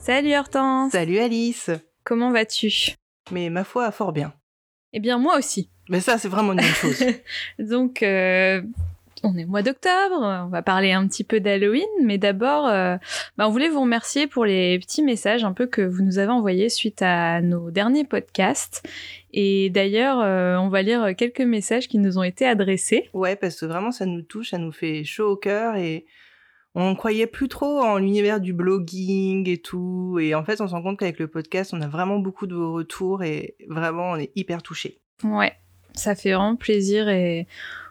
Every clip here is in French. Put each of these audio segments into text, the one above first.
Salut Hortense Salut Alice Comment vas-tu? Mais ma foi, fort bien. Eh bien moi aussi. Mais ça, c'est vraiment une bonne chose. Donc, euh, on est au mois d'octobre, on va parler un petit peu d'Halloween, mais d'abord, euh, bah, on voulait vous remercier pour les petits messages un peu que vous nous avez envoyés suite à nos derniers podcasts. Et d'ailleurs, euh, on va lire quelques messages qui nous ont été adressés. Ouais, parce que vraiment, ça nous touche, ça nous fait chaud au cœur et on croyait plus trop en l'univers du blogging et tout. Et en fait, on se rend compte qu'avec le podcast, on a vraiment beaucoup de vos retours et vraiment, on est hyper touchés. Ouais, ça fait vraiment plaisir et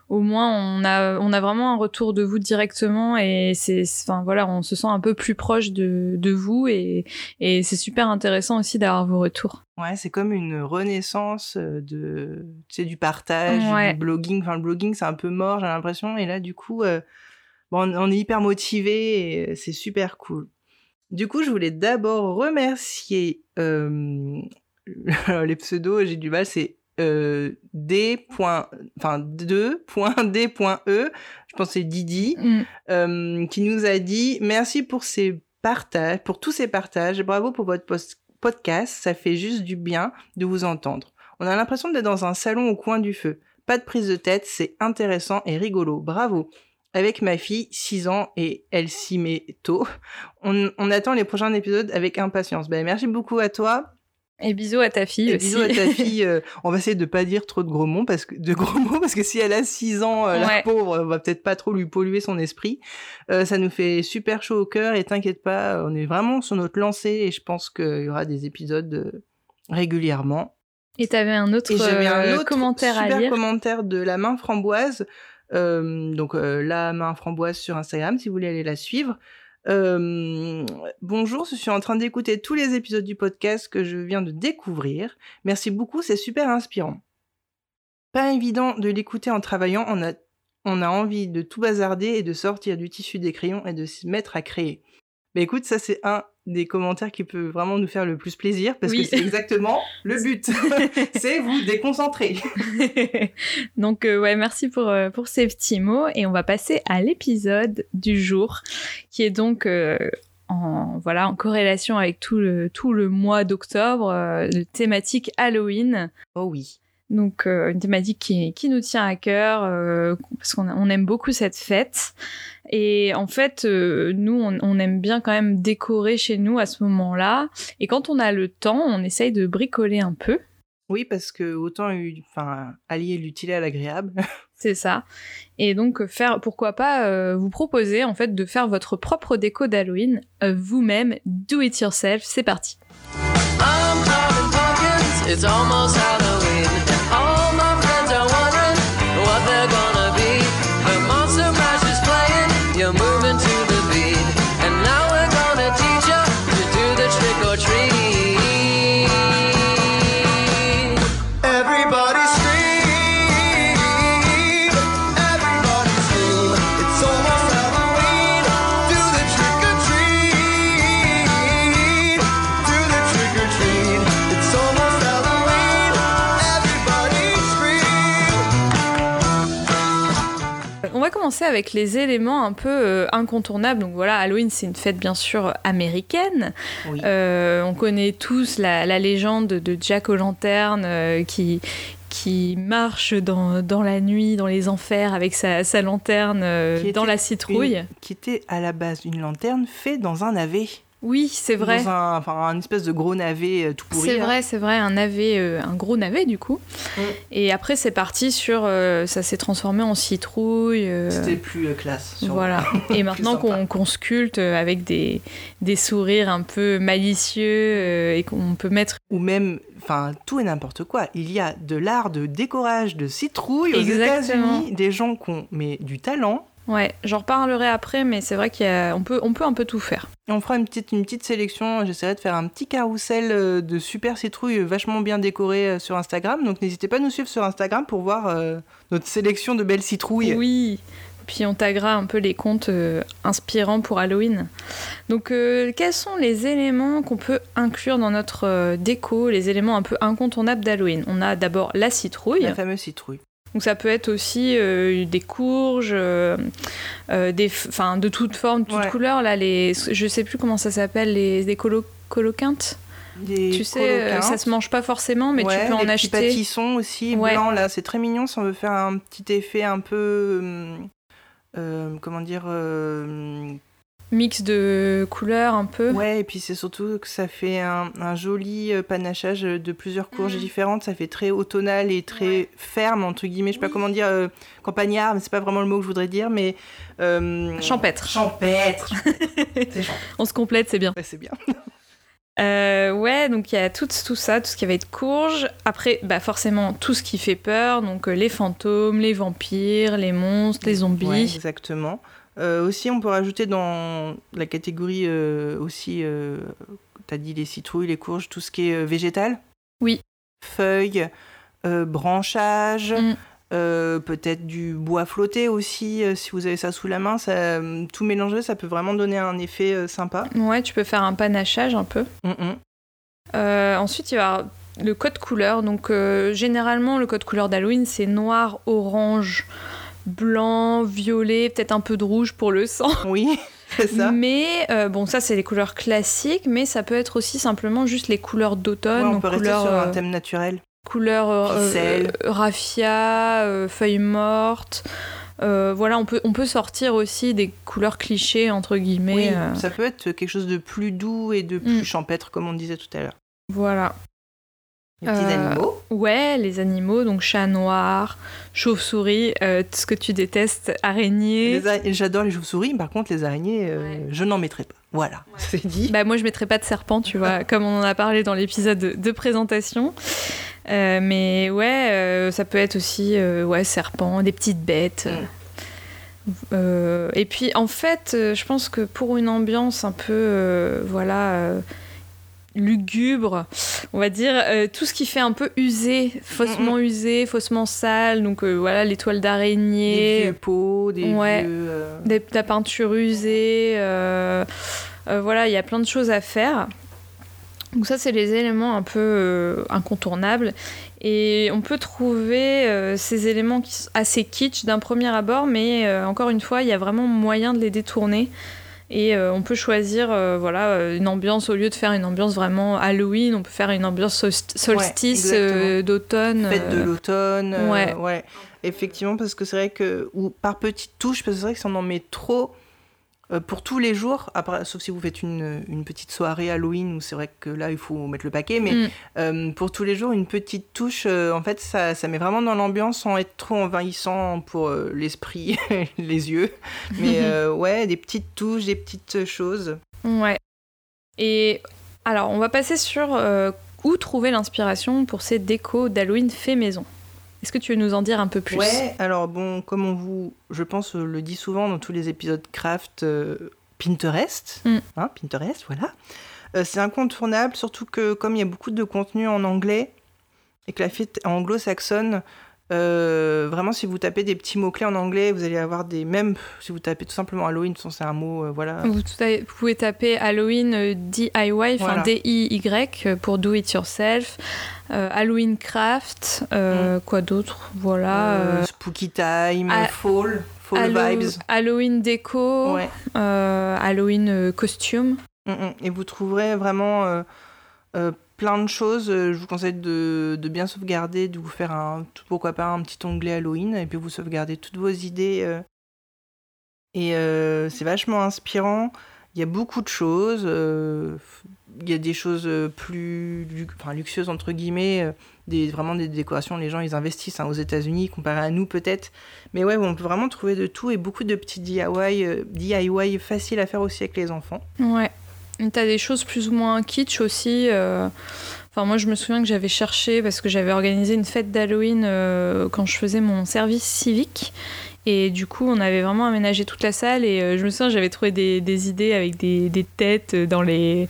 au moins on a on a vraiment un retour de vous directement et c'est enfin voilà on se sent un peu plus proche de, de vous et, et c'est super intéressant aussi d'avoir vos retours ouais c'est comme une renaissance de tu sais du partage du blogging enfin le blogging c'est un peu mort j'ai l'impression et là du coup euh, bon on est hyper motivé et c'est super cool du coup je voulais d'abord remercier euh, les pseudos j'ai du mal c'est euh, D. Enfin, 2.D.E, je pense c'est Didi, mm. euh, qui nous a dit merci pour ces partages, pour tous ces partages, bravo pour votre podcast, ça fait juste du bien de vous entendre. On a l'impression d'être dans un salon au coin du feu. Pas de prise de tête, c'est intéressant et rigolo. Bravo. Avec ma fille, 6 ans, et elle s'y met tôt. On, on, attend les prochains épisodes avec impatience. Ben, merci beaucoup à toi. Et bisous à ta fille et aussi. Bisous à ta fille. Euh, on va essayer de pas dire trop de gros mots parce que de gros mots parce que si elle a 6 ans, euh, la pauvre, on va peut-être pas trop lui polluer son esprit. Euh, ça nous fait super chaud au cœur et t'inquiète pas, on est vraiment sur notre lancée et je pense qu'il y aura des épisodes régulièrement. Et t'avais un autre, un autre commentaire super à lire. commentaire de la main framboise. Donc la main framboise sur Instagram si vous voulez aller la suivre. Bonjour, je suis en train d'écouter tous les épisodes du podcast que je viens de découvrir. Merci beaucoup, c'est super inspirant. Pas évident de l'écouter en travaillant, on a, on a envie de tout bazarder et de sortir du tissu des crayons et de se mettre à créer. Mais écoute, ça c'est un des commentaires qui peut vraiment nous faire le plus plaisir parce que c'est exactement le but. c'est vous déconcentrer. Donc euh, ouais, merci pour euh, pour ces petits mots et on va passer à l'épisode du jour qui est donc euh, en voilà en corrélation avec tout le tout le mois d'octobre, le thématique Halloween. Oh oui. Donc une thématique qui, qui, nous tient à cœur parce qu'on on aime beaucoup cette fête. Et en fait, euh, nous, on, aime bien quand même décorer chez nous à ce moment-là. Et quand on a le temps, on essaye de bricoler un peu. Oui, parce que autant enfin, allier l'utile à l'agréable. C'est ça. Et donc faire, pourquoi pas euh, vous proposer en fait de faire votre propre déco d'Halloween euh, vous-même, do it yourself. C'est parti. commencer avec les éléments un peu euh, incontournables. Donc voilà, Halloween, c'est une fête bien sûr américaine. Euh, on connaît tous la, légende de Jack O'Lantern euh, qui, qui marche dans, dans, la nuit, dans les enfers, avec sa, sa lanterne dans la citrouille. qui était à la base une lanterne faite dans un navet. Oui, c'est vrai. Dans un, enfin, un espèce de gros navet euh, tout pourri. C'est vrai, c'est vrai, un navet, euh, un gros navet du coup. Et après, c'est parti sur, euh, ça s'est transformé en citrouille. C'était plus classe. Voilà. Et maintenant qu'on sculpte avec des, des sourires un peu malicieux et qu'on peut mettre. Ou même, enfin, tout et n'importe quoi. Il y a de l'art de décorage de citrouille aux États-Unis, des gens qui ont mais du talent Ouais, j'en reparlerai après, mais c'est vrai qu'on peut, on peut un peu tout faire. On fera une petite, une petite sélection. J'essaierai de faire un petit carrousel euh, de super citrouilles vachement bien décorées euh, sur Instagram. Donc n'hésitez pas à nous suivre sur Instagram pour voir euh, notre sélection de belles citrouilles. Oui. Puis on taguera un peu les comptes inspirants pour Halloween. Donc quels sont les éléments qu'on peut inclure dans notre déco, les éléments un peu incontournables d'Halloween On a d'abord la citrouille. La fameuse citrouille. Donc ça peut être aussi euh, des courges, euh, euh, des, enfin de toutes formes, toutes couleurs. Là, les, je sais plus comment ça s'appelle, les des colo, coloquintes. tu sais, ça se mange pas forcément, mais tu peux en acheter. Des pâtissons aussi, blancs là, c'est très mignon. Si on veut faire un petit effet un peu, comment dire, mix de couleurs un peu. Ouais, et puis c'est surtout que ça fait un, joli euh, panachage de plusieurs courges mm. différentes. Ça fait très automnal et très ferme, entre guillemets. Je sais pas comment dire, euh, campagnard, mais c'est pas vraiment le mot que je voudrais dire, mais. Euh, champêtre. Champêtre. On se complète, c'est bien. Ouais, c'est bien. ouais, donc il y a tout, tout ça, tout ce qui va être courge. Après, bah forcément, tout ce qui fait peur, donc les fantômes, les vampires, les monstres, les zombies. Ouais, exactement. Euh, aussi, on peut rajouter dans la catégorie euh, aussi, euh, tu as dit les citrouilles, les courges, tout ce qui est végétal. Oui. Feuilles, branchages, mm. peut-être du bois flotté aussi, si vous avez ça sous la main. Ça, tout mélangé, ça peut vraiment donner un effet sympa. Ouais, tu peux faire un panachage un peu. ensuite, il y a le code couleur. Donc, généralement, le code couleur d'Halloween, c'est noir, orange, blanc, violet, peut-être un peu de rouge pour le sang. Oui. C'est ça. Mais euh, bon, ça c'est les couleurs classiques, mais ça peut être aussi simplement juste les couleurs d'automne. on peut rester sur un euh, thème naturel. Couleurs euh, raffia, feuilles mortes. voilà, on peut, on peut sortir aussi des couleurs clichés, entre guillemets. Oui, ça peut être quelque chose de plus doux et de plus mm. champêtre, comme on disait tout à l'heure. Voilà. Les petits euh, animaux Ouais, les animaux, donc chat noir, chauve-souris, euh, tout ce que tu détestes, araignées. J'adore les chauves-souris, par contre les araignées, euh, je n'en mettrai pas. Voilà, c'est dit. Bah, moi je mettrai pas de serpent, tu vois, comme on en a parlé dans l'épisode de, présentation. mais ouais, ça peut être aussi ouais, serpent, des petites bêtes. Mm. et puis en fait, je pense que pour une ambiance un peu, voilà lugubre, on va dire, euh, tout ce qui fait un peu usé, faussement usé, faussement sale, donc euh, voilà, l'étoile d'araignée. Des vieux pots, des ouais, vieux, euh, de la peinture usée, voilà, il y a plein de choses à faire. Donc ça, c'est les éléments un peu incontournables. Et on peut trouver ces éléments assez kitsch d'un premier abord, mais encore une fois, il y a vraiment moyen de les détourner. Et euh, on peut choisir euh, voilà, euh, une ambiance, au lieu de faire une ambiance vraiment Halloween, on peut faire une ambiance solstice d'automne. Fête de l'automne. ouais. ouais. Effectivement, parce que c'est vrai que, ou par petites touches, parce que c'est vrai que si on en met trop, pour tous les jours, après, sauf si vous faites une, une petite soirée Halloween où c'est vrai que là il faut mettre le paquet, mais mm. euh, pour tous les jours, une petite touche, euh, en fait, ça, ça met vraiment dans l'ambiance sans être trop envahissant pour l'esprit, les yeux. Mais ouais, des petites touches, des petites choses. Ouais. Et alors, on va passer sur où trouver l'inspiration pour ces décos d'Halloween fait maison. Est-ce que tu veux nous en dire un peu plus? Ouais, alors bon, comme on vous, je pense, euh, le dit souvent dans tous les épisodes craft, euh, Pinterest, mm. hein, Pinterest, voilà. Euh, c'est incontournable, surtout que comme il y a beaucoup de contenu en anglais et que la fête anglo-saxonne, euh, vraiment, si vous tapez des petits mots-clés en anglais, vous allez avoir des. Même si vous tapez tout simplement Halloween, c'est un mot, euh, voilà. Vous, pouvez taper Halloween euh, DIY, enfin D-I-Y pour Do It Yourself. Halloween Craft, mm. quoi d'autre Voilà. Spooky Time, Fall, Fall Vibes. Halloween Déco, Halloween Costume. Mm, mm. Et vous trouverez vraiment plein de choses. Euh, je vous conseille de, bien sauvegarder, de vous faire un, pourquoi pas un petit onglet Halloween, et puis vous sauvegardez toutes vos idées. Euh. Et euh, c'est vachement inspirant. Il y a beaucoup de choses. il y a des choses plus luxueuses, entre guillemets, des, vraiment des décorations. Les gens, ils investissent hein, aux États-Unis, comparé à nous peut-être. Mais ouais, on peut vraiment trouver de tout et beaucoup de petits DIY, DIY faciles à faire aussi avec les enfants. Ouais. T'as des choses plus ou moins kitsch aussi. Euh. Enfin, moi, je me souviens que j'avais cherché parce que j'avais organisé une fête d'Halloween euh, quand je faisais mon service civique. Et du coup, on avait vraiment aménagé toute la salle. Et euh, je me souviens, j'avais trouvé des, idées avec des, têtes dans les.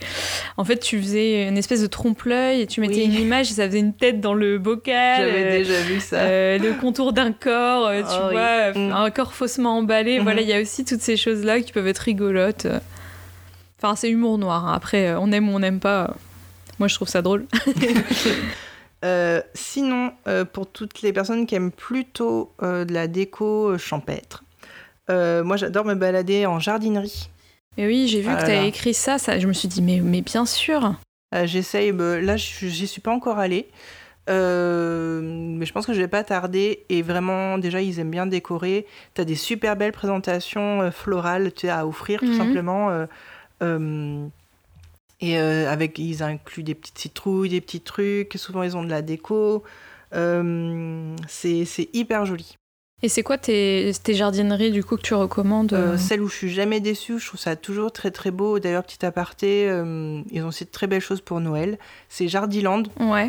En fait, tu faisais une espèce de trompe-l'œil et tu mettais une image et ça faisait une tête dans le bocal. J'avais euh, déjà vu ça. Euh, le contour d'un corps, tu oh vois, mm. un corps faussement emballé. Voilà, il y a aussi toutes ces choses-là qui peuvent être rigolotes. Enfin, c'est humour noir. Hein. Après, on aime ou on n'aime pas. Moi, je trouve ça drôle. Euh, sinon, euh, pour toutes les personnes qui aiment plutôt euh, de la déco champêtre, moi j'adore me balader en jardinerie. Et oui, j'ai vu que tu as écrit ça, ça, je me suis dit, mais, mais bien sûr. J'essaye, bah, là j'y suis pas encore allée, mais je pense que je vais pas tarder. Et vraiment, déjà, ils aiment bien décorer. Tu as des super belles présentations florales à offrir, tout mhm. simplement. Et euh, avec, ils incluent des petites citrouilles, des petits trucs. Souvent, ils ont de la déco. Euh, c'est hyper joli. Et c'est quoi tes, tes, jardineries du coup que tu recommandes euh, Celle où je suis jamais déçue, je trouve ça toujours très très beau. D'ailleurs, petit aparté, ils ont aussi de très belles choses pour Noël. C'est Jardiland. Ouais.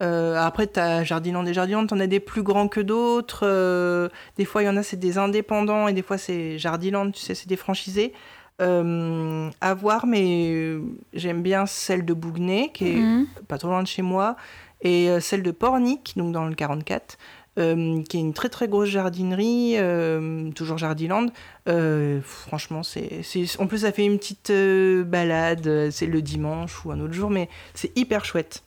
après, tu as Jardiland et Jardiland, tu en as des plus grands que d'autres. des fois, il y en a, c'est des indépendants et des fois, c'est Jardiland, tu sais, c'est des franchisés. Euh, à voir, mais euh, j'aime bien celle de Bougnay, qui est mhm. pas trop loin de chez moi, et euh, celle de Pornic, donc dans le 44, qui est une très très grosse jardinerie, toujours Jardiland. franchement, c'est, en plus ça fait une petite balade, c'est le dimanche ou un autre jour, mais c'est hyper chouette.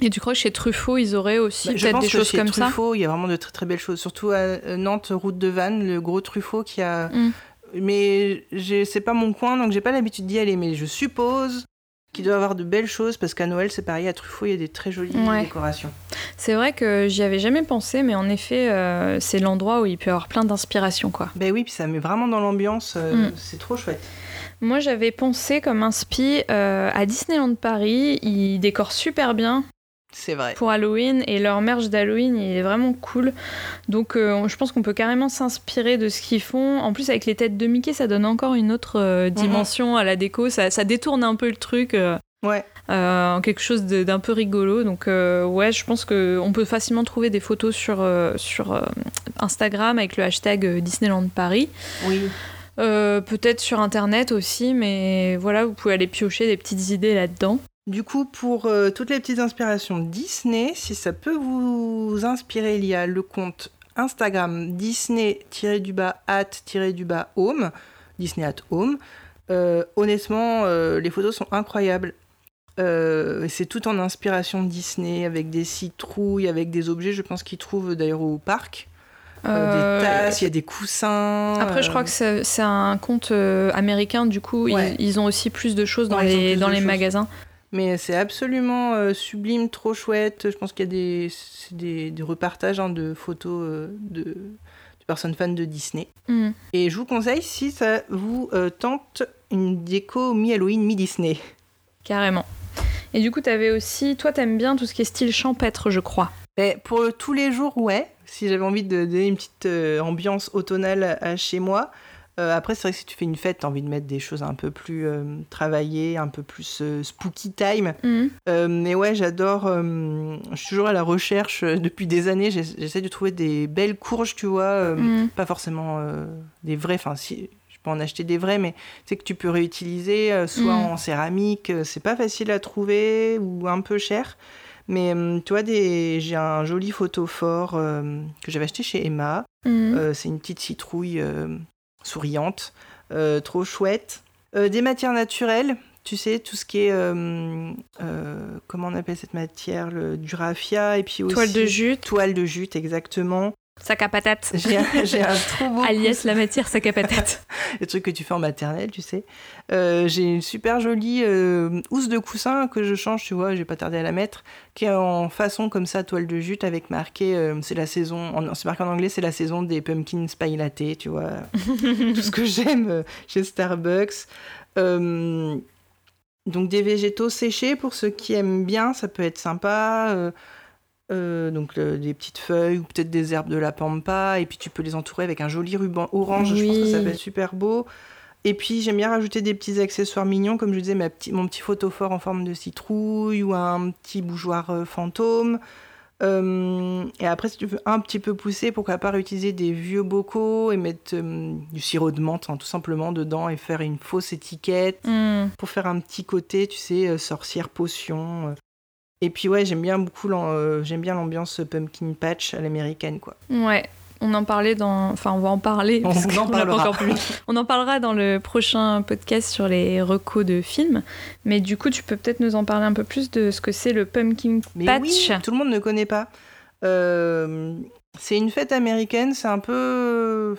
Et tu crois que chez Truffaut, ils auraient aussi bah, peut-être des choses comme Truffaut, il y a vraiment de très très belles choses, surtout à Nantes, route de Vannes, le gros Truffaut qui a mm mais c'est pas mon coin, donc j'ai pas l'habitude d'y aller. Mais je suppose qu'il doit y avoir de belles choses parce qu'à Noël, c'est pareil, à Truffaut, il y a des très jolies décorations. C'est vrai que j'y avais jamais pensé, mais en effet, euh, c'est l'endroit où il peut y avoir plein d'inspiration, quoi. Ben oui, puis ça met vraiment dans l'ambiance, euh, mm. c'est trop chouette. Moi, j'avais pensé comme inspi euh, à Disneyland Paris. Ils décorent super bien. C'est vrai. Pour Halloween et leur merge d'Halloween, il est vraiment cool. Donc euh, je pense qu'on peut carrément s'inspirer de ce qu'ils font. En plus avec les têtes de Mickey, ça donne encore une autre euh, mhm. dimension à la déco. Ça, détourne un peu le truc. Euh, ouais. en quelque chose d'un peu rigolo. Donc ouais, je pense qu'on peut facilement trouver des photos sur, sur Instagram avec le hashtag Disneyland Paris. Oui. Peut-être sur internet aussi, mais voilà, vous pouvez aller piocher des petites idées là-dedans. Du coup, pour euh, toutes les petites inspirations Disney, si ça peut vous inspirer, il y a le compte Instagram Disney-du-bas at-du-bas home, Disney at home. Euh, honnêtement, euh, les photos sont incroyables. c'est tout en inspiration Disney, avec des citrouilles, avec des objets, je pense qu'ils trouvent d'ailleurs au parc. des tasses, il y a des coussins. Après, je crois que c'est un compte américain, du coup, ils, ont aussi plus de choses dans les, dans les magasins. Mais c'est absolument euh, sublime, trop chouette. Je pense qu'il y a des, des, des repartages hein, de photos euh, de, de, personnes fans de Disney. Mm. Et je vous conseille, si ça vous euh, tente, une déco mi-Halloween, mi-Disney. Carrément. Et du coup, tu avais aussi, toi, t'aimes bien tout ce qui est style champêtre, je crois. Et pour tous les jours, ouais. Si j'avais envie de donner une petite ambiance automnale à chez moi, euh, après, c'est vrai que si tu fais une fête, tu as envie de mettre des choses un peu plus euh, travaillées, un peu plus euh, spooky time. Mhm. mais ouais, j'adore. je suis toujours à la recherche depuis des années. J'essaie de trouver des belles courges, tu vois. Mhm. Pas forcément des vrais. Enfin, si, je peux en acheter des vrais, mais tu que tu peux réutiliser, soit mhm. en céramique. c'est pas facile à trouver ou un peu cher. Mais tu vois, des... j'ai un joli photophore que j'avais acheté chez Emma. c'est une petite citrouille souriante, euh, trop chouette. Euh, des matières naturelles, tu sais, tout ce qui est. Euh, comment on appelle cette matière le, Du raffia et puis aussi. Toile de jute. Toile de jute, exactement. Sac à patate. J'ai un, trop beau. Alias la matière sac à patate. Le truc que tu fais en maternelle, tu sais. Euh, j'ai une super jolie euh, housse de coussin que je change, tu vois, j'ai pas tardé à la mettre, qui est en façon comme ça, toile de jute, avec marqué, euh, c'est la saison, c'est marqué en anglais, c'est la saison des pumpkin spice latte, tu vois. Tout ce que j'aime chez Starbucks. donc des végétaux séchés pour ceux qui aiment bien, ça peut être sympa. Euh, donc des petites feuilles ou peut-être des herbes de la pampa. Et puis tu peux les entourer avec un joli ruban orange. Je pense que ça va être super beau. Et puis j'aime bien rajouter des petits accessoires mignons. Comme je disais ma mon petit photophore en forme de citrouille ou un petit bougeoir euh, fantôme. Euh, et après, si tu veux un petit peu pousser, pourquoi pas réutiliser des vieux bocaux et mettre du sirop de menthe hein, tout simplement dedans et faire une fausse étiquette Hmm. pour faire un petit côté, tu sais, sorcière potion. Et puis ouais, j'aime bien beaucoup euh, j'aime bien l'ambiance pumpkin patch à l'américaine quoi. Ouais. On en parlait dans. Enfin, on va en parler. On parce en pas parlera. encore publié. On en parlera dans le prochain podcast sur les recos de films. Mais du coup, tu peux peut-être nous en parler un peu plus de ce que c'est le pumpkin Mais patch. oui, tout le monde ne connaît pas. Euh, c'est une fête américaine, c'est un peu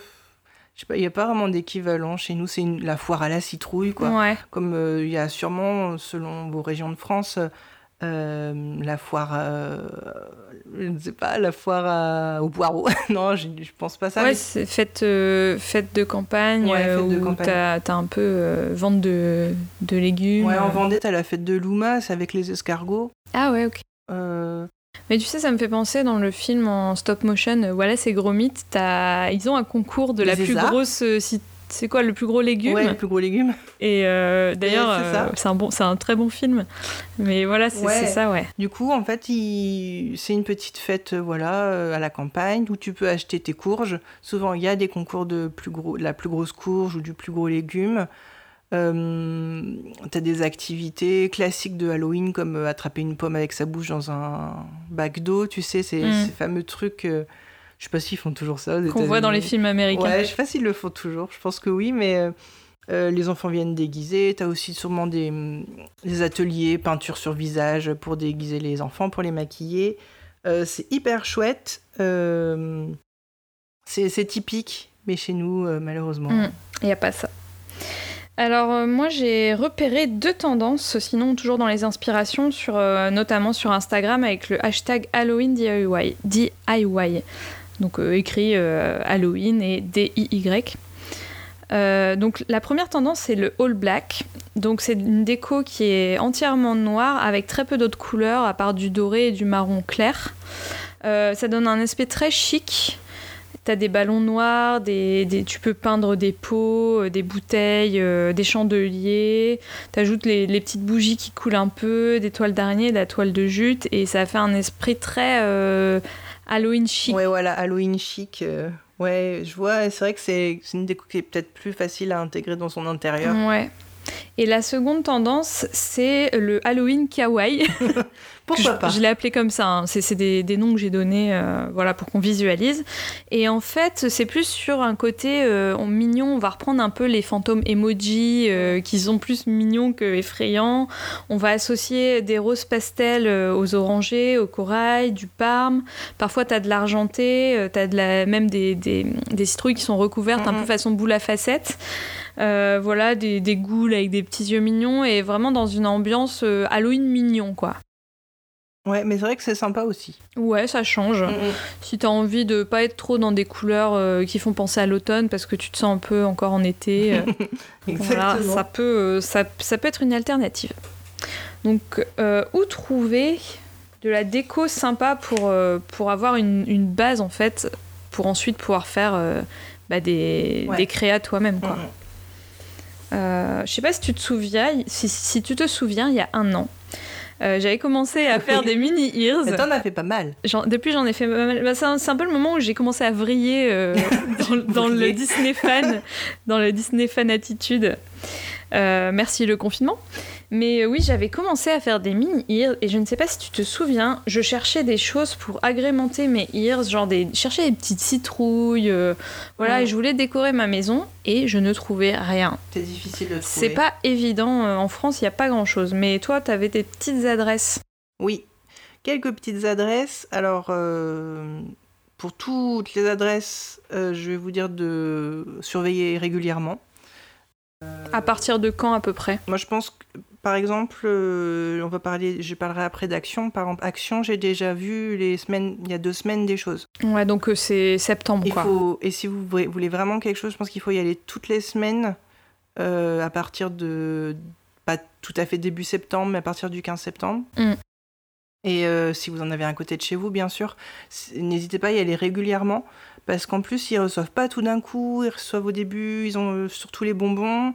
je sais pas, il n'y a pas vraiment d'équivalent chez nous, c'est une- la foire à la citrouille quoi. Ouais. Comme euh, il y a sûrement, selon vos régions de France, euh, la foire, euh, je ne sais pas, la foire à- au poireau. non, je, je pense pas ça. ouais, mais- c'est fête, euh, fête de campagne Ouais, euh, fête où t'as as un peu euh, vente de, de légumes. Ouais, en Vendée, t'as la fête de Loumas avec les escargots. Ah ouais, ok. Euh, Mais tu sais, ça me fait penser dans le film en stop motion, euh, voilà, c'est Gromit, t'as- ils ont un concours de la plus grosse. euh, si- C'est quoi le plus gros légume ouais, les plus gros légumes. Et euh, d'ailleurs, euh, c'est un, bon, c'est un très bon film. Mais voilà, c'est Ouais. ça, ouais. Du coup, en fait, il- c'est une petite fête, euh, voilà, à la campagne où tu peux acheter tes courges. Souvent, il y a des concours de, plus gros, la plus grosse courge ou du plus gros légume. Euh, T'as des activités classiques de Halloween comme attraper une pomme avec sa bouche dans un bac d'eau, tu sais, ces, Mm. ces fameux trucs. Je sais pas s'ils font toujours ça. Qu'on voit dans les films américains. Ouais, je sais pas s'ils le font toujours, je pense que oui, mais euh, euh, les enfants viennent déguisés. T'as aussi sûrement des, hum, des ateliers, peinture sur visage pour déguiser les enfants, pour les maquiller. Euh, c'est hyper chouette. euh, c'est typique, mais chez nous, malheureusement. Mm. Il n'y a pas ça. Alors euh, moi j'ai repéré deux tendances, sinon toujours dans les inspirations, sur, euh, notamment sur Instagram avec le hashtag Halloween DIY. DIY. Donc euh, écrit euh, Halloween et D-I-Y. Euh, donc la première tendance c'est le all black. Donc c'est une déco qui est entièrement noire avec très peu d'autres couleurs à part du doré et du marron clair. Ça donne un aspect très chic. T'as des ballons noirs, des, tu peux peindre des pots, des bouteilles, des chandeliers. T'ajoutes les, les petites bougies qui coulent un peu, des toiles d'araignée, de la toile de jute, et ça fait un esprit très Halloween chic. Ouais, voilà, Halloween chic. euh, ouais, je vois, c'est vrai que c'est c'est une déco qui est peut-être plus facile à intégrer dans son intérieur. Ouais. Et la seconde tendance, c'est le Halloween kawaii. Pourquoi je, pas Je l'ai appelé comme ça. hein. C'est des, des noms que j'ai donnés euh, voilà, pour qu'on visualise. Et en fait, c'est plus sur un côté euh, mignon. On va reprendre un peu les fantômes emoji euh, qui sont plus mignons que effrayants. On va associer des roses pastels aux orangés, au corail, du parme. Parfois, tu as de l'argenté, tu as de la, même des, des, des citrouilles qui sont recouvertes un peu façon boule à facettes. Euh, voilà, des, des goules avec des petits yeux mignons et vraiment dans une ambiance euh, Halloween mignon, quoi. Ouais, mais c'est vrai que c'est sympa aussi. Ouais, ça change. Mm, mm. Si t'as envie de pas être trop dans des couleurs euh, qui font penser à l'automne parce que tu te sens un peu encore en été, euh, voilà, ça peut, euh, ça, ça peut être une alternative. Donc, où trouver de la déco sympa pour, pour avoir une, une base en fait, pour ensuite pouvoir faire bah, des, Ouais. des créas toi-même, quoi. Mm, mm. Euh, je sais pas si tu te souviens, si, si tu te souviens, il y a un an, euh, j'avais commencé à faire des mini ears. Mais t'en as fait pas mal. Depuis, j'en ai fait pas mal. Bah, c'est, un, peu le moment où j'ai commencé à vriller euh, dans, dans le. Disney fan, dans le Disney fan attitude. Euh, merci le confinement. Mais euh, oui, j'avais commencé à faire des mini ears et je ne sais pas si tu te souviens, je cherchais des choses pour agrémenter mes ears, genre des, cherchais des petites citrouilles, euh, voilà, et je voulais décorer ma maison et je ne trouvais rien. C'est difficile de trouver. C'est pas évident en France, il y a pas grand chose. Mais toi, t'avais des petites adresses. Oui, quelques petites adresses. Alors, euh, pour toutes les adresses, euh, je vais vous dire de surveiller régulièrement. À partir de quand à peu près? Moi, je pense que, par exemple, euh, on va parler, je parlerai après d'Action. Par exemple, Action, j'ai déjà vu les semaines, il y a deux semaines des choses. Ouais, donc euh, c'est septembre Il quoi. faut, et si vous voulez- vraiment quelque chose, je pense qu'il faut y aller toutes les semaines euh, à partir de, pas tout à fait début septembre, mais à partir du 15 septembre. Mm. Et si vous en avez un côté de chez vous, bien sûr, n'hésitez pas à y aller régulièrement, parce qu'en plus, ils reçoivent pas tout d'un coup, ils reçoivent au début, ils ont euh, surtout les bonbons,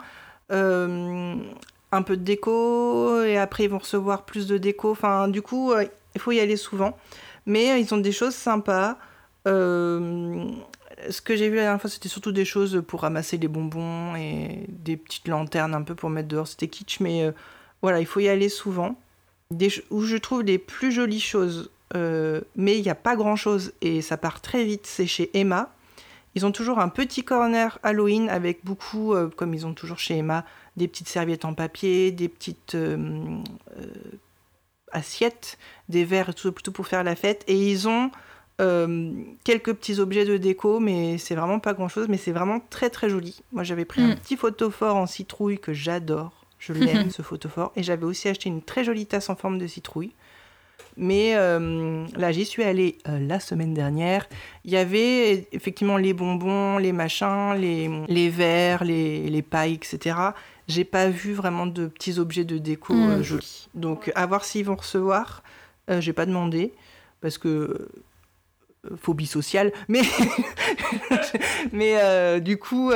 euh, un peu de déco, et après ils vont recevoir plus de déco. Enfin, du coup, euh, il faut y aller souvent. Mais ils ont des choses sympas. ce que j'ai vu la dernière fois, c'était surtout des choses pour ramasser les bonbons et des petites lanternes un peu pour mettre dehors. C'était kitsch, mais voilà, il faut y aller souvent. où je trouve les plus jolies choses, mais il n'y a pas grand-chose et ça part très vite, c'est chez Emma. Ils ont toujours un petit corner Halloween avec beaucoup, euh, comme ils ont toujours chez Emma, des petites serviettes en papier, des petites euh, euh, assiettes, des verres, tout pour faire la fête. Et ils ont quelques petits objets de déco, mais c'est vraiment pas grand chose, mais c'est vraiment très très joli. Moi j'avais pris un mm. petit photophore en citrouille que j'adore. Je l'aime ce photophore. Et j'avais aussi acheté une très jolie tasse en forme de citrouille. Mais euh, là, j'y suis allée euh, la semaine dernière. Il y avait effectivement les bonbons, les machins, les, les verres, les, les pailles, etc. J'ai pas vu vraiment de petits objets de déco euh, mm. jolis. Donc, à voir s'ils vont recevoir. J'ai pas demandé parce que phobie sociale, mais, mais du coup,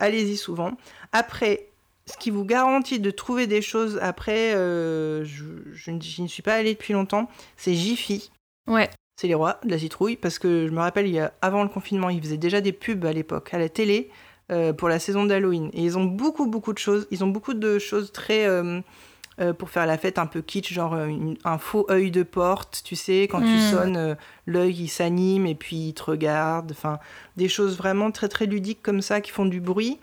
allez-y souvent. Après, ce qui vous garantit de trouver des choses après, euh, je, je, n'y suis pas allée depuis longtemps, c'est Jiffy. Ouais. C'est les rois de la citrouille, parce que je me rappelle, il y a, avant le confinement, ils faisaient déjà des pubs à l'époque, à la télé, euh, pour la saison d'Halloween. Et ils ont beaucoup, beaucoup de choses. Ils ont beaucoup de choses très. Euh, pour faire la fête un peu kitsch, genre un faux œil de porte, tu sais, quand tu hmm. sonnes, l'œil il s'anime et puis il te regarde. Enfin, des choses vraiment très, très ludiques comme ça qui font du bruit.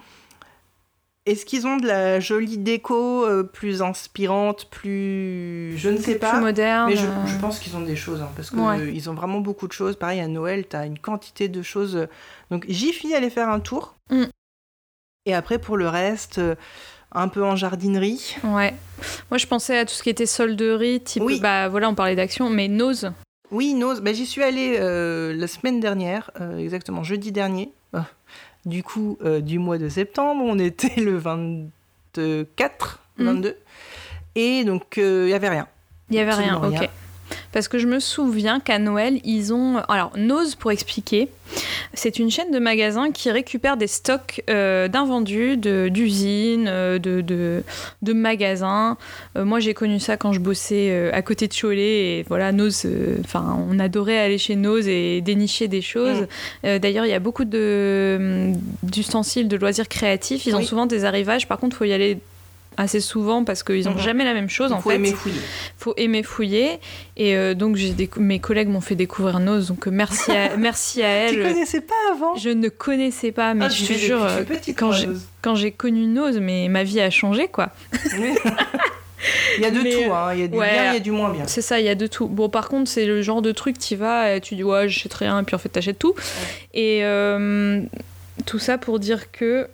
Est-ce qu'ils ont de la jolie déco euh, plus inspirante, plus. Je ne sais pas. Plus moderne. Mais je, euh. pense qu'ils ont des choses, hein, parce qu'ils ont vraiment beaucoup de choses. Pareil, à Noël, tu as une quantité de choses. Donc, j'y finis aller faire un tour. Mm. Et après, pour le reste, euh, un peu en jardinerie. Ouais. Moi, je pensais à tout ce qui était solderie, type. Oui. Bah voilà, on parlait d'action, mais Nose. Oui, Nose. Bah, J'y suis allée la semaine dernière, exactement, jeudi dernier. Du coup, euh, du mois de septembre, on était le 24, 22. Mm. Et donc, euh, il n'y avait rien. Il n'y avait rien, ok. Parce que je me souviens qu'à Noël, ils ont. Alors, Nose, pour expliquer, c'est une chaîne de magasins qui récupère des stocks euh, d'invendus, d'usines, euh, de, de, de, magasins. Euh, moi, j'ai connu ça quand je bossais à côté de Cholet. Et voilà, Nose, enfin, on adorait aller chez Nose et dénicher des choses. Mm. D'ailleurs, il y a beaucoup d'ustensiles de, loisirs créatifs. Ils ont souvent des arrivages. Par contre, il faut y aller assez souvent parce qu'ils n'ont mhm. jamais la même chose en faut fait. Aimer fouiller. Faut aimer fouiller. Et euh, donc mes collègues m'ont fait découvrir Nose, donc euh, merci à, merci à elles. Tu connaissais pas avant? Je ne connaissais pas, mais ah, je te jure, euh, quand j'ai, quand j'ai connu Nose, mais ma vie a changé quoi. Il y a de tout, hein. il y a du bien, il y a du moins bien. C'est ça, il y a de tout. Bon, par contre, c'est le genre de truc, tu vas, et tu dis ouais, j'achète rien, et puis en fait, t'achètes tout. Et tout ça pour dire que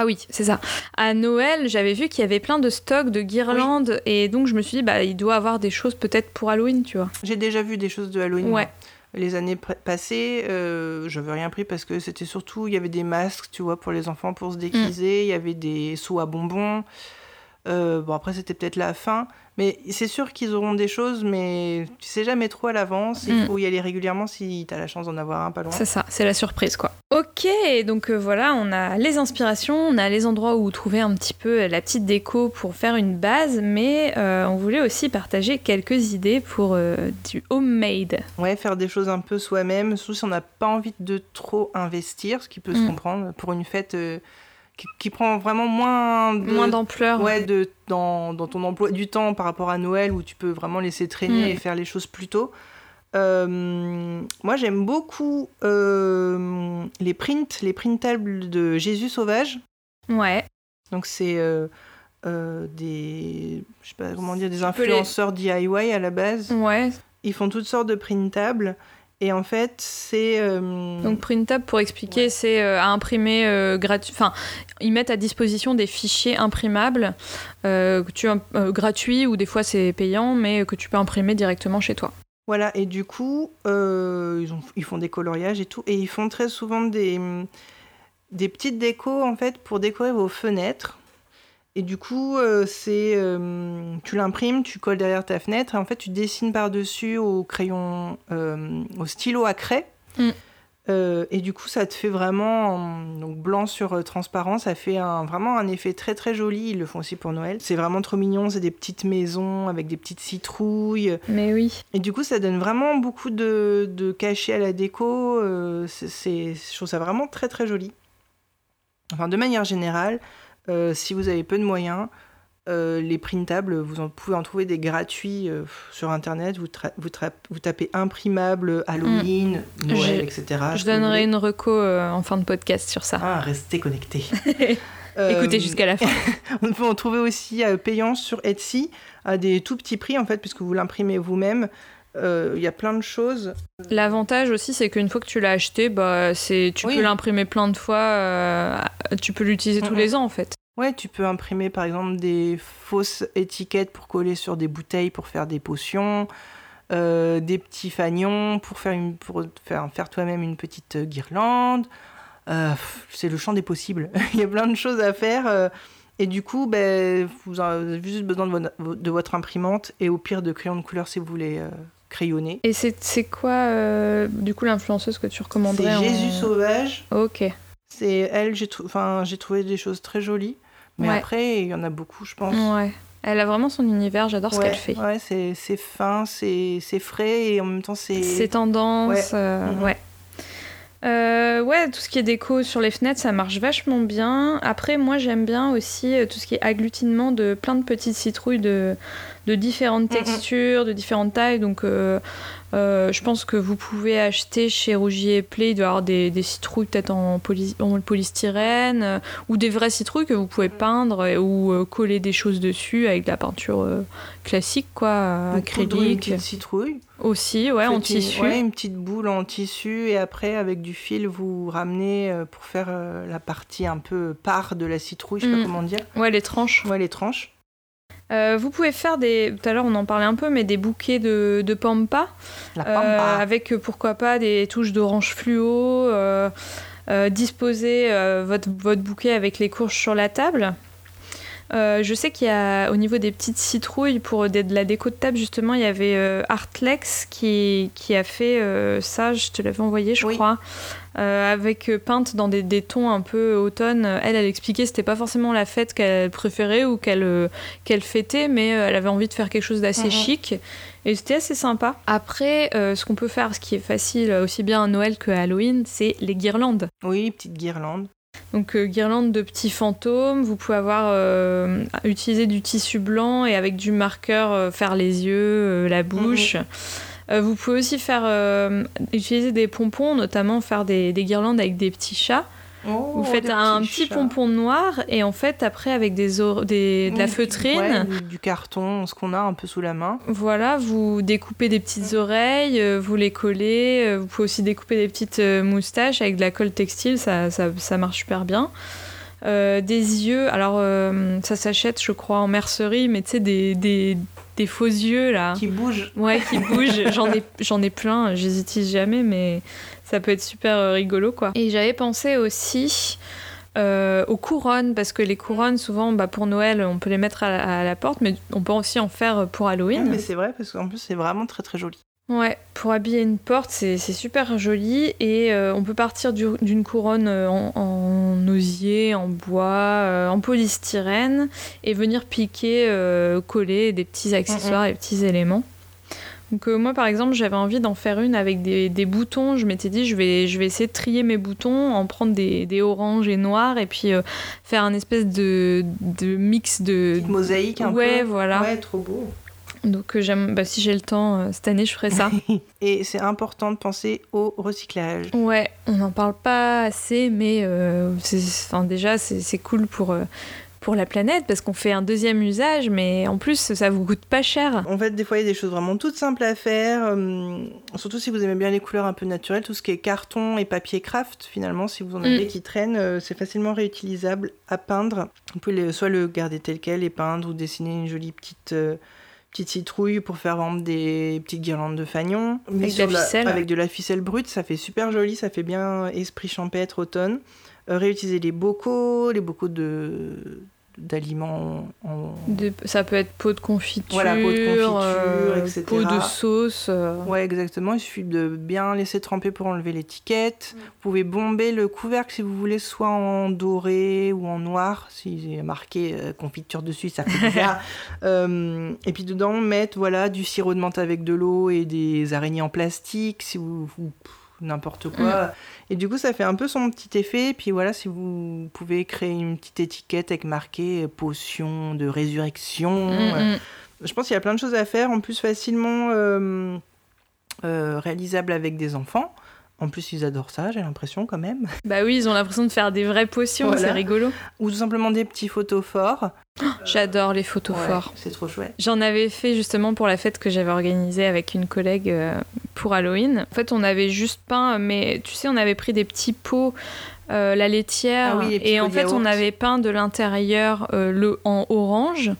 ah oui, c'est ça. À Noël, j'avais vu qu'il y avait plein de stocks de guirlandes et donc je me suis dit, bah, il doit avoir des choses peut-être pour Halloween, tu vois. J'ai déjà vu des choses de Halloween. Ouais. Les années passées, euh, je n'avais rien pris parce que c'était surtout, il y avait des masques, tu vois, pour les enfants pour se déguiser, mm. il y avait des seaux à bonbons. Euh, bon, après, c'était peut-être la fin. Mais c'est sûr qu'ils auront des choses, mais tu sais jamais trop à l'avance. Il mm. faut y aller régulièrement si tu as la chance d'en avoir un pas loin. C'est ça, c'est la surprise, quoi. Ok, donc euh, voilà, on a les inspirations, on a les endroits où trouver un petit peu la petite déco pour faire une base, mais euh, on voulait aussi partager quelques idées pour du homemade. Ouais, faire des choses un peu soi-même, surtout si on n'a pas envie de trop investir, ce qui peut se mm. comprendre pour une fête qui, prend vraiment moins moins d'ampleur. Ouais de dans, dans, ton emploi du temps par rapport à Noël où tu peux vraiment laisser traîner mm. et faire les choses plus tôt. Euh, moi j'aime beaucoup euh, les prints les printables de Jésus sauvage. Ouais. Donc c'est euh, des je sais pas comment dire des influenceurs DIY à la base. Ouais. Ils font toutes sortes de printables et en fait, c'est. Euh, Donc, Printable, pour expliquer, c'est euh, à imprimer euh, gratuit. Enfin, ils mettent à disposition des fichiers imprimables que tu, gratuits ou des fois c'est payant, mais que tu peux imprimer directement chez toi. Voilà, et du coup, ils, ont, ils, font des coloriages et tout, et ils font très souvent des, des petites décos en fait pour décorer vos fenêtres. Et du coup, euh, c'est euh, tu l'imprimes, tu colles derrière ta fenêtre et en fait tu dessines par-dessus au crayon, euh, au stylo à craie. Mm. Et du coup, ça te fait vraiment, donc blanc sur transparent, ça fait un, vraiment un effet très très joli. Ils le font aussi pour Noël. C'est vraiment trop mignon. C'est des petites maisons avec des petites citrouilles. Mais oui. Et du coup, ça donne vraiment beaucoup de, de cachet à la déco. C'est, je trouve ça vraiment très très joli. Enfin, de manière générale, si vous avez peu de moyens, euh, les printables, vous en pouvez en trouver des gratuits euh, sur internet. Vous, vous, tapez imprimable, Halloween, mm. Noël, etc. Je donnerai une reco euh, en fin de podcast sur ça. Ah, restez connectés. Écoutez jusqu'à la fin. on peut en trouver aussi payant sur Etsy à des tout petits prix en fait, puisque vous l'imprimez vous-même. Il y a plein de choses. L'avantage aussi, c'est qu'une fois que tu l'as acheté, bah, tu peux l'imprimer plein de fois. tu peux l'utiliser tous les ans en fait. Ouais, tu peux imprimer par exemple des fausses étiquettes pour coller sur des bouteilles pour faire des potions, euh, des petits fanions pour faire, une, pour faire, faire toi-même une petite guirlande. Euh, c'est le champ des possibles. Il y a plein de choses à faire. Euh, et du coup, ben, vous avez juste besoin de votre, de votre, imprimante et au pire de crayons de couleur si vous voulez crayonner. Et c'est quoi, du coup, l'influenceuse que tu recommanderais C'est Jésus Sauvage. Ok. C'est elle, j'ai trouvé des choses très jolies. Mais après, il y en a beaucoup, je pense. Ouais. Elle a vraiment son univers, j'adore ce qu'elle fait. Ouais, c'est fin, c'est frais et en même temps c'est. C'est tendance, ouais. Euh, mhm. ouais. Euh, ouais, tout ce qui est déco sur les fenêtres, ça marche vachement bien. Après, moi, j'aime bien aussi euh, tout ce qui est agglutinement de plein de petites citrouilles de, de différentes mhm. textures, de différentes tailles. Donc, euh, je pense que vous pouvez acheter chez Rougier et Play, il doit y avoir des, citrouilles peut-être en, polystyrène euh, ou des vraies citrouilles que vous pouvez peindre ou euh, coller des choses dessus avec de la peinture classique, quoi, acrylique. Une petite citrouille. Aussi, ouais, en tissu. Ouais, une petite boule en tissu et après avec du fil vous ramenez pour faire la partie un peu part de la citrouille, je sais pas mm. comment dire. Ouais, les tranches. Ouais, les tranches. Euh, vous pouvez faire des. Tout à l'heure, on en parlait un peu, mais des bouquets de, de pampa. La pampa. Euh, avec pourquoi pas des touches d'orange fluo. Euh, disposer votre, votre bouquet avec les courges sur la table. Je sais qu'il y a au niveau des petites citrouilles pour de, la déco de table justement il y avait Artlex qui, qui a fait ça je te l'avais envoyé je crois euh, avec euh, peinte dans des, des, tons un peu automne. Elle, elle expliquait que c'était pas forcément la fête qu'elle préférait ou qu'elle euh, qu'elle fêtait, mais elle avait envie de faire quelque chose d'assez mhm. chic. Et c'était assez sympa. Après, ce qu'on peut faire, ce qui est facile aussi bien à Noël que à Halloween, c'est les guirlandes. Oui, petites guirlandes. Donc guirlandes de petits fantômes, vous pouvez avoir utilisé du tissu blanc et avec du marqueur faire les yeux, la bouche. Mhm. Euh, vous pouvez aussi faire euh, utiliser des pompons, notamment faire des, guirlandes avec des petits chats. Oh, vous faites un petit pompon noir et en fait après avec des, des de la feutrine, du, carton, ce qu'on a un peu sous la main. Voilà, vous découpez des petites oreilles, euh, vous les collez. Vous pouvez aussi découper des petites moustaches avec de la colle textile, ça, ça, ça marche super bien. des yeux, alors ça s'achète je crois en mercerie, mais tu sais des, des, des faux yeux là. Qui bougent. Ouais, qui bougent. j'en ai, j'en ai plein, je les utilise jamais, mais ça peut être super euh, rigolo quoi. Et j'avais pensé aussi euh, aux couronnes, parce que les couronnes, souvent bah, pour Noël, on peut les mettre à la, porte, mais on peut aussi en faire pour Halloween. mais c'est vrai, parce qu'en plus c'est vraiment très très joli. Ouais, pour habiller une porte, c'est super joli et euh, on peut partir d'une couronne euh, en, osier, en bois, euh, en polystyrène et venir piquer, coller des petits accessoires et petits éléments. Donc moi par exemple j'avais envie d'en faire une avec des, boutons, je m'étais dit je vais, je vais essayer de trier mes boutons, en prendre des, des oranges et noirs et puis faire un espèce de, de mix de... mosaïque un peu. Ouais voilà. Ouais trop beau. Donc euh, j'aime, bah, si j'ai le temps, euh, cette année, je ferai ça. Et c'est important de penser au recyclage. Ouais, on n'en parle pas assez, mais euh, enfin, déjà, c'est cool pour, pour la planète parce qu'on fait un deuxième usage, mais en plus, ça vous coûte pas cher. En fait, des fois, il y a des choses vraiment toutes simples à faire, surtout si vous aimez bien les couleurs un peu naturelles, tout ce qui est carton et papier craft, finalement, si vous en avez mm. qui traînent, c'est facilement réutilisable à peindre. Vous pouvez soit le garder tel quel et peindre ou dessiner une jolie petite petite citrouille pour faire vendre des petites guirlandes de fanion. Avec de la ficelle. Avec de la ficelle brute, ça fait super joli, ça fait bien esprit champêtre automne. Euh, réutiliser les bocaux, les bocaux de, d'aliments. En... ça peut être pot de confiture, voilà, pot de, confiture etc. pot de sauce. Ouais, exactement. Il suffit de bien laisser tremper pour enlever l'étiquette. Mm. Vous pouvez bomber le couvercle si vous voulez, soit en doré ou en noir. Si a marqué confiture dessus, ça fait bizarre. et puis dedans, mettre voilà, du sirop de menthe avec de l'eau et des araignées en plastique. Si vous n'importe quoi. Et du coup, ça fait un peu son petit effet. Puis voilà, si vous pouvez créer une petite étiquette avec marqué potion de résurrection. Mm, mm. Je pense qu'il y a plein de choses à faire. En plus, facilement euh, euh, réalisable avec des enfants. En plus, ils adorent ça, j'ai l'impression quand même. Bah oui, ils ont l'impression de faire des vraies potions, c'est rigolo. Ou tout simplement des petits photos forts. J'adore les photos forts. C'est trop chouette. J'en avais fait justement pour la fête que j'avais organisée avec une collègue euh, pour Halloween. En fait, on avait juste peint, mais tu sais, on avait pris des petits pots euh, la laitière. Ah et en fait, on avait peint de l'intérieur euh, le en orange.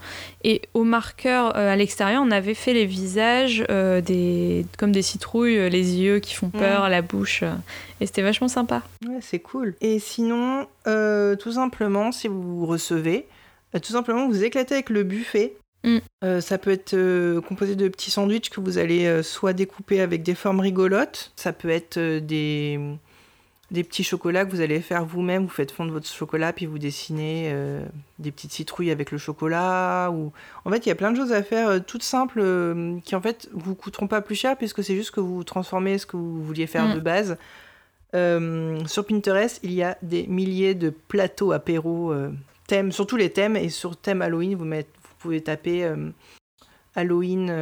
Et au marqueur euh, à l'extérieur, on avait fait les visages des, comme des citrouilles, les yeux qui font peur, mm. la bouche. et c'était vachement sympa. Ouais, c'est cool. Et sinon, tout simplement, si vous recevez, tout simplement, vous éclatez avec le buffet. Mm. ça peut être composé de petits sandwichs que vous allez soit découper avec des formes rigolotes, ça peut être des, des petits chocolats que vous allez faire vous-même. Vous faites fondre votre chocolat, puis vous dessinez euh, des petites citrouilles avec le chocolat. Ou... En fait, il y a plein de choses à faire euh, toutes simples euh, qui, en fait, vous coûteront pas plus cher puisque c'est juste que vous transformez ce que vous vouliez faire mm. de base. sur Pinterest, il y a des milliers de plateaux apéros thèmes, sur tous les thèmes. Et sur thème Halloween, vous, vous pouvez taper Halloween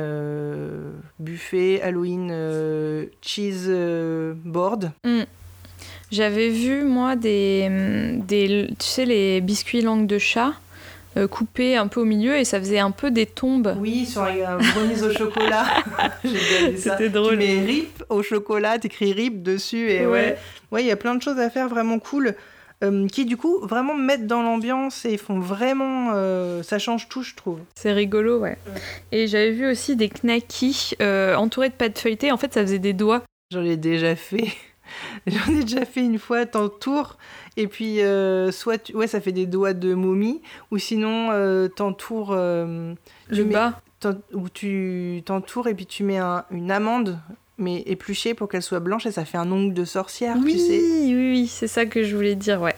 buffet, Halloween cheese board. Mm. J'avais vu, moi, des, des. Tu sais, les biscuits langue de chat euh, coupés un peu au milieu et ça faisait un peu des tombes. Oui, sur un brownies au chocolat. C'était drôle. Tu mets RIP au chocolat, t'écris RIP dessus et ouais. Ouais, il y a plein de choses à faire vraiment cool. Euh, qui du coup vraiment mettent dans l'ambiance et font vraiment euh, ça change tout je trouve c'est rigolo ouais, et j'avais vu aussi des knackis entourés de pâte feuilletée en fait ça faisait des doigts j'en ai déjà fait J'en ai déjà fait une fois, t'entoures, et puis euh, soit, ouais, ça fait des doigts de momie, ou sinon euh, t'entoures... Euh, le bas Ou tu t'entoures et puis tu mets une amande, mais épluchée pour qu'elle soit blanche, et ça fait un ongle de sorcière, oui, tu sais. Oui, oui, c'est ça que je voulais dire, ouais.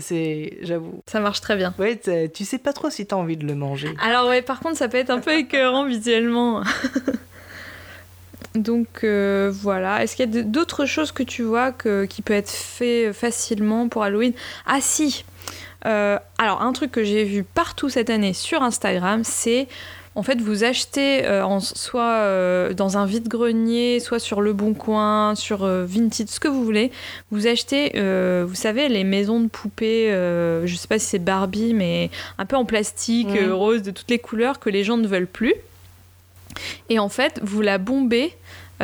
C'est, j'avoue. Ça marche très bien. Ouais, tu sais pas trop si t'as envie de le manger. Alors ouais, par contre, ça peut être un peu écœurant visuellement. Donc euh, voilà. Est-ce qu'il y a d'autres choses que tu vois qui peut être fait facilement pour Halloween? Ah si euh, Alors un truc que j'ai vu partout cette année sur Instagram, c'est en fait vous achetez euh, en, soit dans un vide-grenier, soit sur Le Bon Coin, sur Vinted, ce que vous voulez. Vous achetez, vous savez, les maisons de poupées, je sais pas si c'est Barbie, mais un peu en plastique, rose, de toutes les couleurs que les gens ne veulent plus. Et en fait, vous la bombez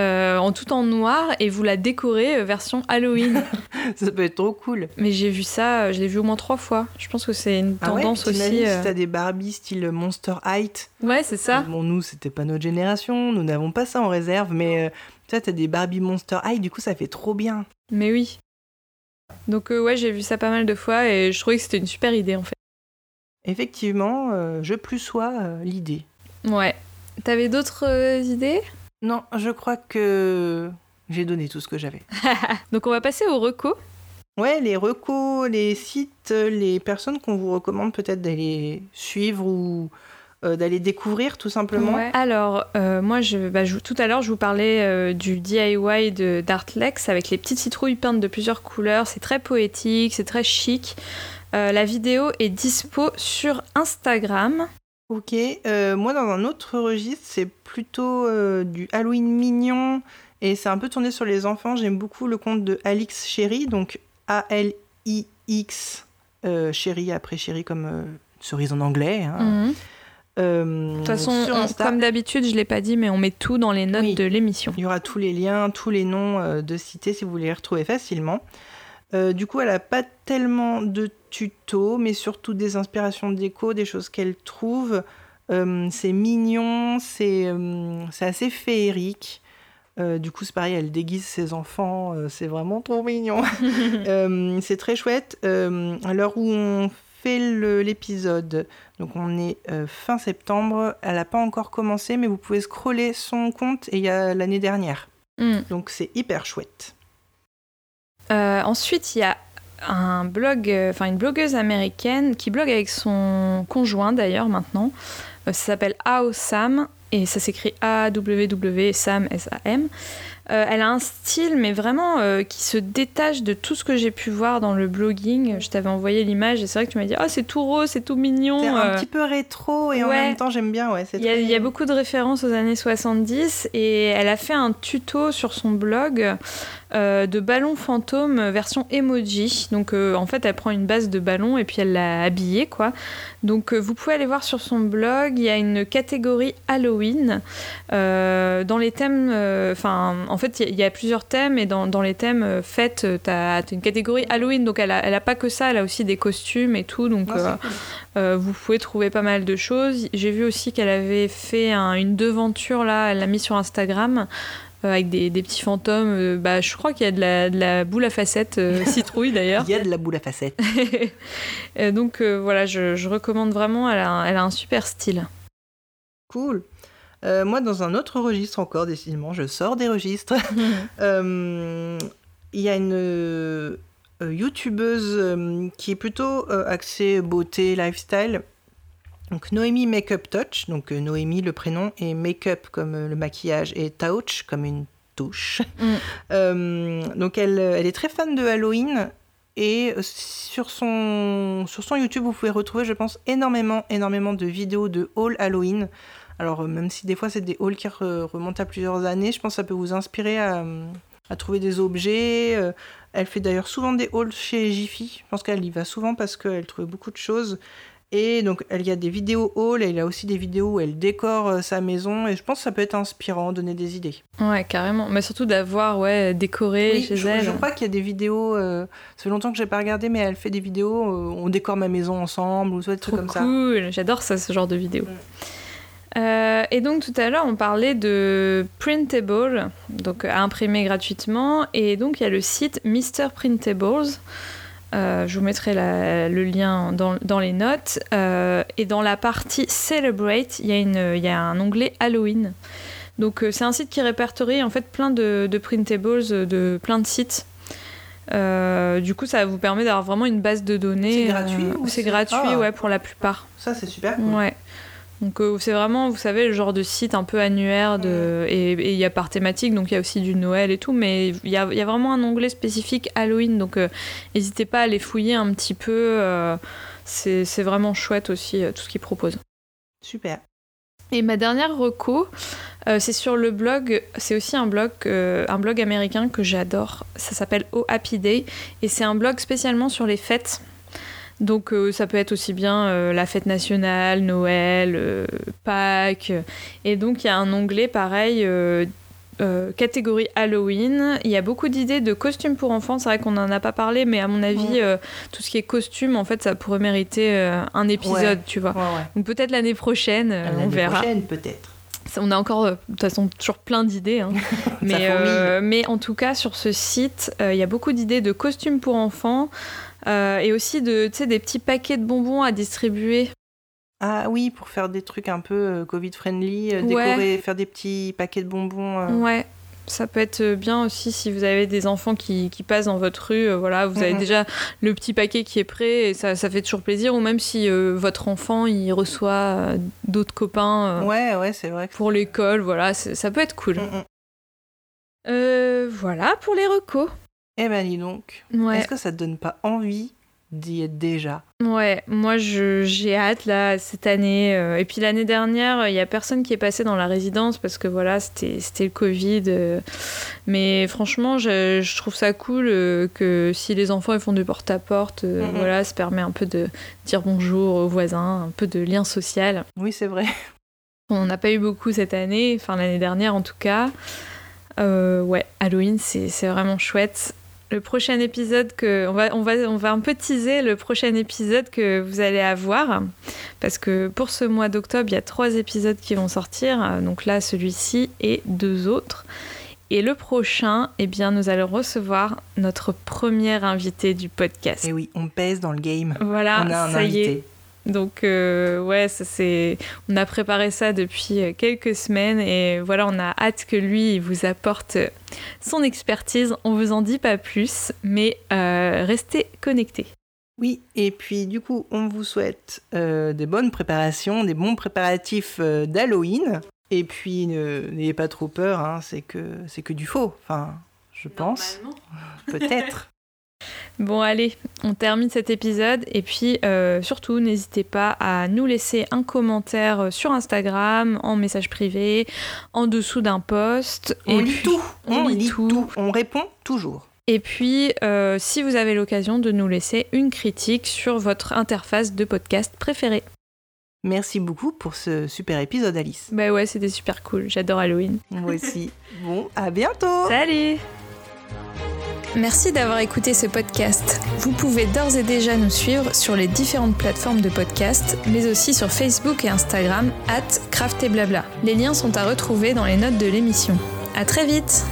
euh, en tout en noir et vous la décorez euh, version Halloween. ça peut être trop cool. Mais j'ai vu ça, euh, je l'ai vu au moins trois fois. Je pense que c'est une ah tendance aussi. Si t'as des Barbie style Monster Height. Ouais, c'est ça. Bon, nous, c'était pas notre génération, nous n'avons pas ça en réserve, mais tu sais, t'as des Barbie Monster High, du coup, ça fait trop bien. Mais oui. Donc, ouais, j'ai vu ça pas mal de fois et je trouvais que c'était une super idée en fait. Effectivement, je plus sois l'idée. Ouais. T'avais d'autres idées? Non, je crois que j'ai donné tout ce que j'avais. Donc on va passer aux recos. Ouais, les recos, les sites, les personnes qu'on vous recommande peut-être d'aller suivre ou euh, d'aller découvrir tout simplement. Alors, euh, moi, bah, je, tout à l'heure, je vous parlais euh, du DIY de d'Artlex avec les petites citrouilles peintes de plusieurs couleurs. C'est très poétique, c'est très chic. la vidéo est dispo sur Instagram. Ok, euh, moi dans un autre registre, c'est plutôt euh, du Halloween mignon et c'est un peu tourné sur les enfants. J'aime beaucoup le conte de Alix Chéri, donc A-L-I-X euh, Chéri, après Chéri comme cerise en anglais. Hein. Mhm. de toute façon, comme d'habitude, je ne l'ai pas dit, mais on met tout dans les notes de l'émission. Il y aura tous les liens, tous les noms de cités si vous voulez les retrouver facilement. Du coup, elle n'a pas tellement de tutos, mais surtout des inspirations déco, des choses qu'elle trouve. Euh, c'est mignon, c'est euh, assez féerique. Euh, du coup, c'est pareil, elle déguise ses enfants, c'est vraiment trop mignon. c'est très chouette. à l'heure où on fait l'épisode, donc on est euh, fin septembre, elle n'a pas encore commencé, mais vous pouvez scroller son compte et il y a l'année dernière. Hmm. Donc c'est hyper chouette. Euh, ensuite, il y a un blog, enfin une blogueuse américaine qui blogue avec son conjoint d'ailleurs maintenant. ça s'appelle Sam et ça s'écrit A-W-W Sam S-A-M. Euh, elle a un style, mais vraiment euh, qui se détache de tout ce que j'ai pu voir dans le blogging. Je t'avais envoyé l'image et c'est vrai que tu m'as dit, oh, c'est tout rose, c'est tout mignon. C'est un euh. petit peu rétro et en même temps, j'aime bien. Ouais, il, y a, beaucoup de références aux années 70 et elle a fait un tuto sur son blog de ballon fantôme version emoji. Donc en fait, elle prend une base de ballon et puis elle l'a habillé, quoi. Donc vous pouvez aller voir sur son blog, il y a une catégorie Halloween dans les thèmes, enfin en fait, il y, a plusieurs thèmes et dans, les thèmes euh, fêtes, euh, tu as, une catégorie Halloween, donc elle n'a pas que ça, elle a aussi des costumes et tout, donc euh, vous pouvez trouver pas mal de choses. J'ai vu aussi qu'elle avait fait une devanture là, elle l'a mis sur Instagram. Avec des, petits fantômes. bah, je crois qu'il y a de la, boule à facettes, citrouille d'ailleurs. Il y a de la boule à facettes. donc voilà, je, recommande vraiment, elle a un super style. Cool. Euh, moi, dans un autre registre encore, décidément, je sors des registres. Euh, il y a une euh, youtubeuse qui est plutôt axée beauté, lifestyle. Donc Noémie Makeup Touch, donc Noémie le prénom, et Makeup comme le maquillage, et Touch comme une touche. Mm. donc elle, elle est très fan de Halloween, et sur son, sur son YouTube, vous pouvez retrouver, je pense, énormément, énormément de vidéos de haul Halloween. Alors, euh, même si des fois c'est des hauls qui remontent à plusieurs années, je pense que ça peut vous inspirer à, trouver des objets. Euh, elle fait d'ailleurs souvent des hauls chez Jiffy. Je pense qu'elle y va souvent parce qu'elle trouve beaucoup de choses. Et donc, il y a des vidéos haul et il y a aussi des vidéos où elle décore euh, sa maison. Et je pense que ça peut être inspirant, donner des idées. Ouais, carrément. Mais surtout d'avoir ouais, décoré chez elle. Je crois qu'il y a des vidéos. ça fait longtemps que je n'ai pas regardé, mais elle fait des vidéos. on décore ma maison ensemble ou des trucs comme ça. cool. J'adore ça, ce genre de vidéos. Mm. Euh, et donc tout à l'heure, on parlait de Printable, donc à imprimer gratuitement. Et donc il y a le site Mr. Printables. Euh, je vous mettrai le lien dans, les notes. Euh, et dans la partie Celebrate, il y, a y un onglet Halloween. Donc c'est un site qui répertorie en fait plein de, de printables de plein de sites. du coup, ça vous permet d'avoir vraiment une base de données. C'est gratuit C'est gratuit, ah. ouais, pour la plupart. Ça, c'est super cool. Ouais. Donc euh, c'est vraiment, vous savez, le genre de site un peu annuaire de... et il y a par thématique, donc il y a aussi du Noël et tout, mais il y a, y a, vraiment un onglet spécifique Halloween, donc euh, n'hésitez pas à les fouiller un petit peu. Euh, c'est vraiment chouette aussi tout ce qu'ils proposent. Super. Et ma dernière reco, c'est sur le blog, c'est aussi un blog, un blog américain que j'adore. Ça s'appelle Oh Happy Day et c'est un blog spécialement sur les fêtes. Donc euh, ça peut être aussi bien euh, la fête nationale, Noël, euh, Pâques. Et donc il y a un onglet pareil. catégorie Halloween. Il y a beaucoup d'idées de costumes pour enfants. C'est vrai qu'on n'en a pas parlé, mais à mon avis, tout ce qui est costume, en fait, ça pourrait mériter un épisode, tu vois. Donc peut-être l'année prochaine, on verra. L'année prochaine, peut-être. On a encore, de toute façon, toujours plein d'idées. Hein. mais, mais en tout cas, sur ce site, il y a beaucoup d'idées de costumes pour enfants. Euh, et aussi de, des petits paquets de bonbons à distribuer. Ah oui, pour faire des trucs un peu euh, Covid-friendly, euh, décorer, faire des petits paquets de bonbons. Ouais, ça peut être bien aussi si vous avez des enfants qui, qui passent dans votre rue. voilà, vous avez mhm. déjà le petit paquet qui est prêt et ça, ça fait toujours plaisir. Ou même si votre enfant il reçoit d'autres copains. ouais, ouais, c'est vrai. Pour l'école, voilà, ça peut être cool. Mm, mm. voilà pour les recos. Eh ben dis donc, est-ce que ça te donne pas envie d'y être déjà? Ouais, moi j'ai hâte là cette année. Euh, et puis l'année dernière, il y a personne qui est passé dans la résidence parce que voilà, c'était le Covid. Euh. mais franchement, je, trouve ça cool euh, que si les enfants ils font du porte-à-porte, -porte, voilà, ça permet un peu de dire bonjour aux voisins, un peu de lien social. Oui, c'est vrai. On n'a pas eu beaucoup cette année, enfin l'année dernière en tout cas. ouais, Halloween, c'est vraiment chouette le prochain épisode que on va on va on va un peu teaser le prochain épisode que vous allez avoir parce que pour ce mois d'octobre il y a trois épisodes qui vont sortir donc là celui-ci et deux autres Et le prochain, eh bien, nous allons recevoir notre première invitée du podcast. Et oui, on pèse dans le game. Voilà, on a un ça invité. y est. Donc euh, ouais, ça c'est, on a préparé ça depuis euh, quelques semaines et voilà, on a hâte que lui il vous apporte euh, son expertise. On vous en dit pas plus, mais euh, restez connectés. Oui, et puis du coup, on vous souhaite euh, des bonnes préparations, des bons préparatifs euh, d'Halloween. Et puis, ne- n'ayez pas trop peur, hein, c'est que c'est que du faux. Enfin, je pense, peut-être. Bon allez, on termine cet épisode et puis euh, surtout n'hésitez pas à nous laisser un commentaire sur Instagram, en message privé, en dessous d'un post. On et lit puis- tout, on on, lit tout. on répond toujours. Et puis, euh, si vous avez l'occasion de nous laisser une critique sur votre interface de podcast préférée. Merci beaucoup pour ce super épisode, Alice. Bah ouais, c'était super cool. J'adore Halloween. Moi aussi. bon, à bientôt. Salut Merci d'avoir écouté ce podcast. Vous pouvez d'ores et déjà nous suivre sur les différentes plateformes de podcast, mais aussi sur Facebook et Instagram, at. Les liens sont à retrouver dans les notes de l'émission. À très vite